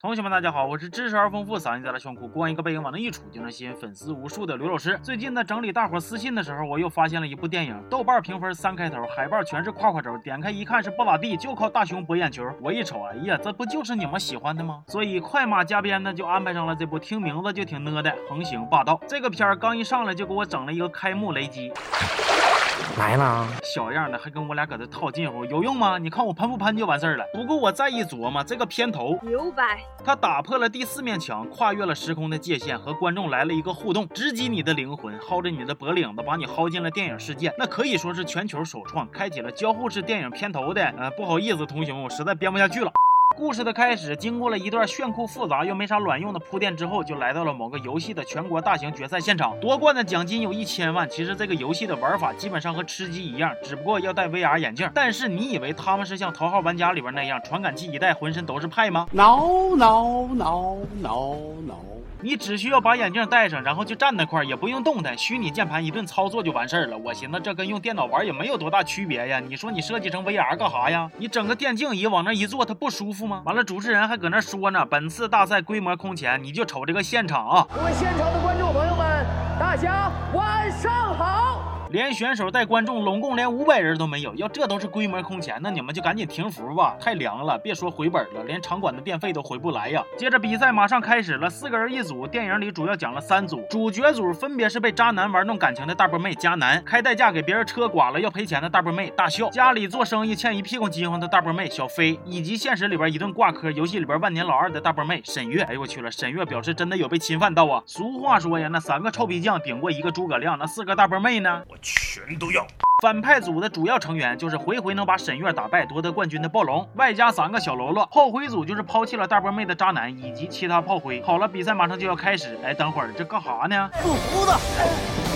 同学们，大家好，我是知识而丰富、嗓音再来炫酷、光一个背影往那一杵就能吸引粉丝无数的刘老师。最近呢，整理大伙私信的时候，我又发现了一部电影，豆瓣评分三开头，海报全是夸夸轴，点开一看是不咋地，就靠大熊博眼球。我一瞅，哎呀，这不就是你们喜欢的吗？所以快马加鞭呢，就安排上了这部听名字就挺呢的《横行霸道》。这个片儿刚一上来就给我整了一个开幕雷击。来了，小样的，还跟我俩搁这套近乎，有用吗？你看我喷不喷就完事儿了。不过我再一琢磨，这个片头牛掰，它打破了第四面墙，跨越了时空的界限，和观众来了一个互动，直击你的灵魂，薅着你的脖领子，把你薅进了电影世界。那可以说是全球首创，开启了交互式电影片头的。呃，不好意思，同学们，我实在编不下去了。故事的开始，经过了一段炫酷复杂又没啥卵用的铺垫之后，就来到了某个游戏的全国大型决赛现场。夺冠的奖金有一千万。其实这个游戏的玩法基本上和吃鸡一样，只不过要戴 VR 眼镜。但是你以为他们是像《头号玩家》里边那样，传感器一戴，浑身都是派吗？No No No No No。你只需要把眼镜戴上，然后就站那块儿，也不用动弹，虚拟键盘一顿操作就完事儿了。我寻思这跟用电脑玩也没有多大区别呀。你说你设计成 VR 干啥呀？你整个电竞椅往那一坐，它不舒服吗？完了，主持人还搁那说呢，本次大赛规模空前，你就瞅这个现场啊！各位现场的观众朋友们，大家晚上好。连选手带观众，拢共连五百人都没有。要这都是规模空前，那你们就赶紧停服吧，太凉了。别说回本了，连场馆的电费都回不来呀。接着比赛马上开始了，四个人一组。电影里主要讲了三组，主角组分别是被渣男玩弄感情的大波妹佳楠，开代驾给别人车剐了要赔钱的大波妹大笑，家里做生意欠一屁股饥荒的大波妹小飞，以及现实里边一顿挂科，游戏里边万年老二的大波妹沈月。哎呦我去了，沈月表示真的有被侵犯到啊。俗话说呀，那三个臭皮匠顶过一个诸葛亮，那四个大波妹呢？全都要。反派组的主要成员就是回回能把沈月打败夺得冠军的暴龙，外加三个小喽啰。炮灰组就是抛弃了大波妹的渣男以及其他炮灰。好了，比赛马上就要开始。哎，等会儿这干哈呢？不服的，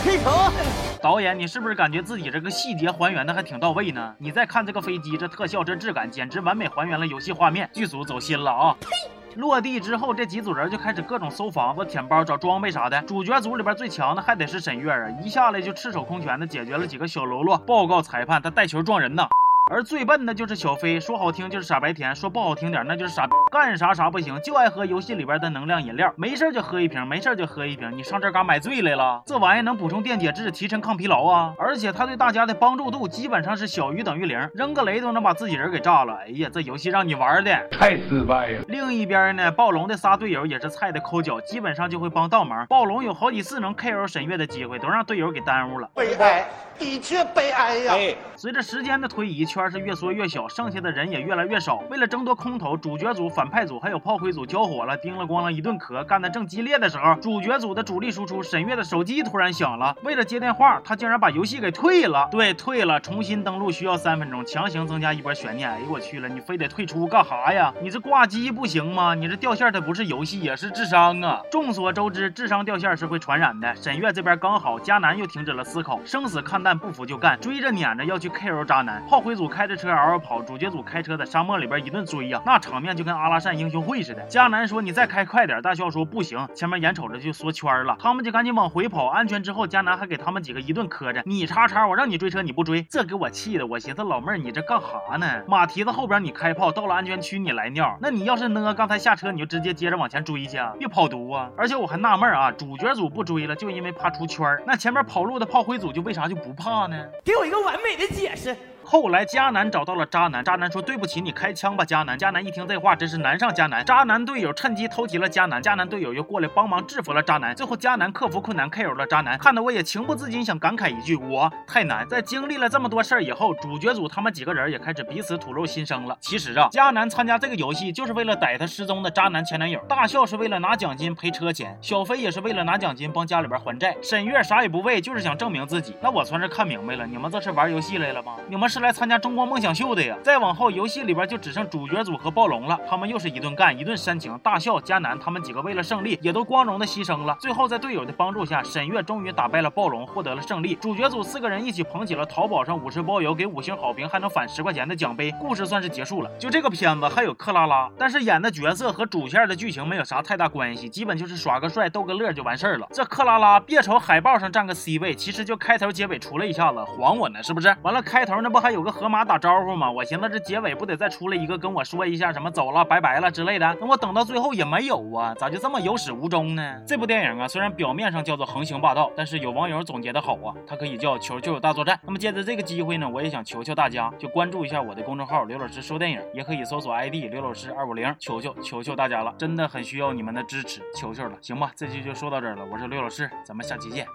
黑城！导演，你是不是感觉自己这个细节还原的还挺到位呢？你再看这个飞机，这特效，这质感，简直完美还原了游戏画面。剧组走心了啊！呸！落地之后，这几组人就开始各种搜房子、舔包、找装备啥的。主角组里边最强的还得是沈月啊，一下来就赤手空拳的解决了几个小喽啰。报告裁判，他带球撞人呢。而最笨的就是小飞，说好听就是傻白甜，说不好听点那就是傻。干啥啥不行，就爱喝游戏里边的能量饮料，没事就喝一瓶，没事就喝一瓶。你上这嘎买醉来了？这玩意能补充电解质，提升抗疲劳啊！而且他对大家的帮助度基本上是小于等于零，扔个雷都能把自己人给炸了。哎呀，这游戏让你玩的太失败了。另一边呢，暴龙的仨队友也是菜的抠脚，基本上就会帮倒忙。暴龙有好几次能 KO 沈月的机会，都让队友给耽误了。悲哀，的确悲哀呀！随着时间的推移，圈是越缩越小，剩下的人也越来越少。为了争夺空投，主角组、反派组还有炮灰组交火了，叮了咣啷一顿咳，干得正激烈的时候，主角组的主力输出沈月的手机突然响了。为了接电话，他竟然把游戏给退了。对，退了，重新登录需要三分钟，强行增加一波悬念。哎呦我去了，你非得退出干啥呀？你这挂机不行吗？你这掉线的不是游戏，也是智商啊！众所周知，智商掉线是会传染的。沈月这边刚好，迦南又停止了思考，生死看但，不服就干，追着撵着要去 KO 渣男。炮灰组开着车嗷嗷跑，主角组开车在沙漠里边一顿追呀，那场面就跟阿拉善英雄会似的。迦南说：“你再开快点。”大笑说：“不行，前面眼瞅着就缩圈了。”他们就赶紧往回跑，安全之后，迦南还给他们几个一顿磕着。你叉叉，我让你追车你不追，这给我气的。我寻思老妹儿你这干哈呢？马蹄子后边你开炮，到了安全区你来尿。那你要是呢，刚才下车你就直接接着往前追去啊，别跑毒啊！而且我还纳闷啊，主角组不追了，就因为怕出圈。那前面跑路的炮灰组就为啥就不怕呢？给我一个完美的解释。后来迦南找到了渣男，渣男说对不起，你开枪吧，迦南。迦南一听这话，真是难上加难。渣男队友趁机偷袭了迦南，迦南队友又过来帮忙制服了渣男。最后迦南克服困难，KO 了渣男。看得我也情不自禁想感慨一句：我太难。在经历了这么多事儿以后，主角组他们几个人也开始彼此吐露心声了。其实啊，迦南参加这个游戏就是为了逮他失踪的渣男前男友。大笑是为了拿奖金赔车钱，小飞也是为了拿奖金帮家里边还债。沈月啥也不为，就是想证明自己。那我算是看明白了，你们这是玩游戏来了吗？你们是来参加中国梦想秀的呀！再往后，游戏里边就只剩主角组和暴龙了。他们又是一顿干，一顿煽情，大笑。迦南他们几个为了胜利，也都光荣的牺牲了。最后，在队友的帮助下，沈月终于打败了暴龙，获得了胜利。主角组四个人一起捧起了淘宝上五十包邮，给五星好评还能返十块钱的奖杯。故事算是结束了。就这个片子还有克拉拉，但是演的角色和主线的剧情没有啥太大关系，基本就是耍个帅、逗个乐就完事儿了。这克拉拉别瞅海报上占个 C 位，其实就开头结尾出了一下子，晃我呢，是不是？完了，开头那不还有个河马打招呼嘛？我寻思这结尾不得再出来一个跟我说一下什么走了、拜拜了之类的。那我等到最后也没有啊，咋就这么有始无终呢？这部电影啊，虽然表面上叫做横行霸道，但是有网友总结的好啊，它可以叫球球大作战。那么借着这个机会呢，我也想求求大家，就关注一下我的公众号刘老师说电影，也可以搜索 ID 刘老师二五零，求求求求大家了，真的很需要你们的支持，求求了，行吧？这期就说到这儿了，我是刘老师，咱们下期见，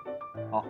好。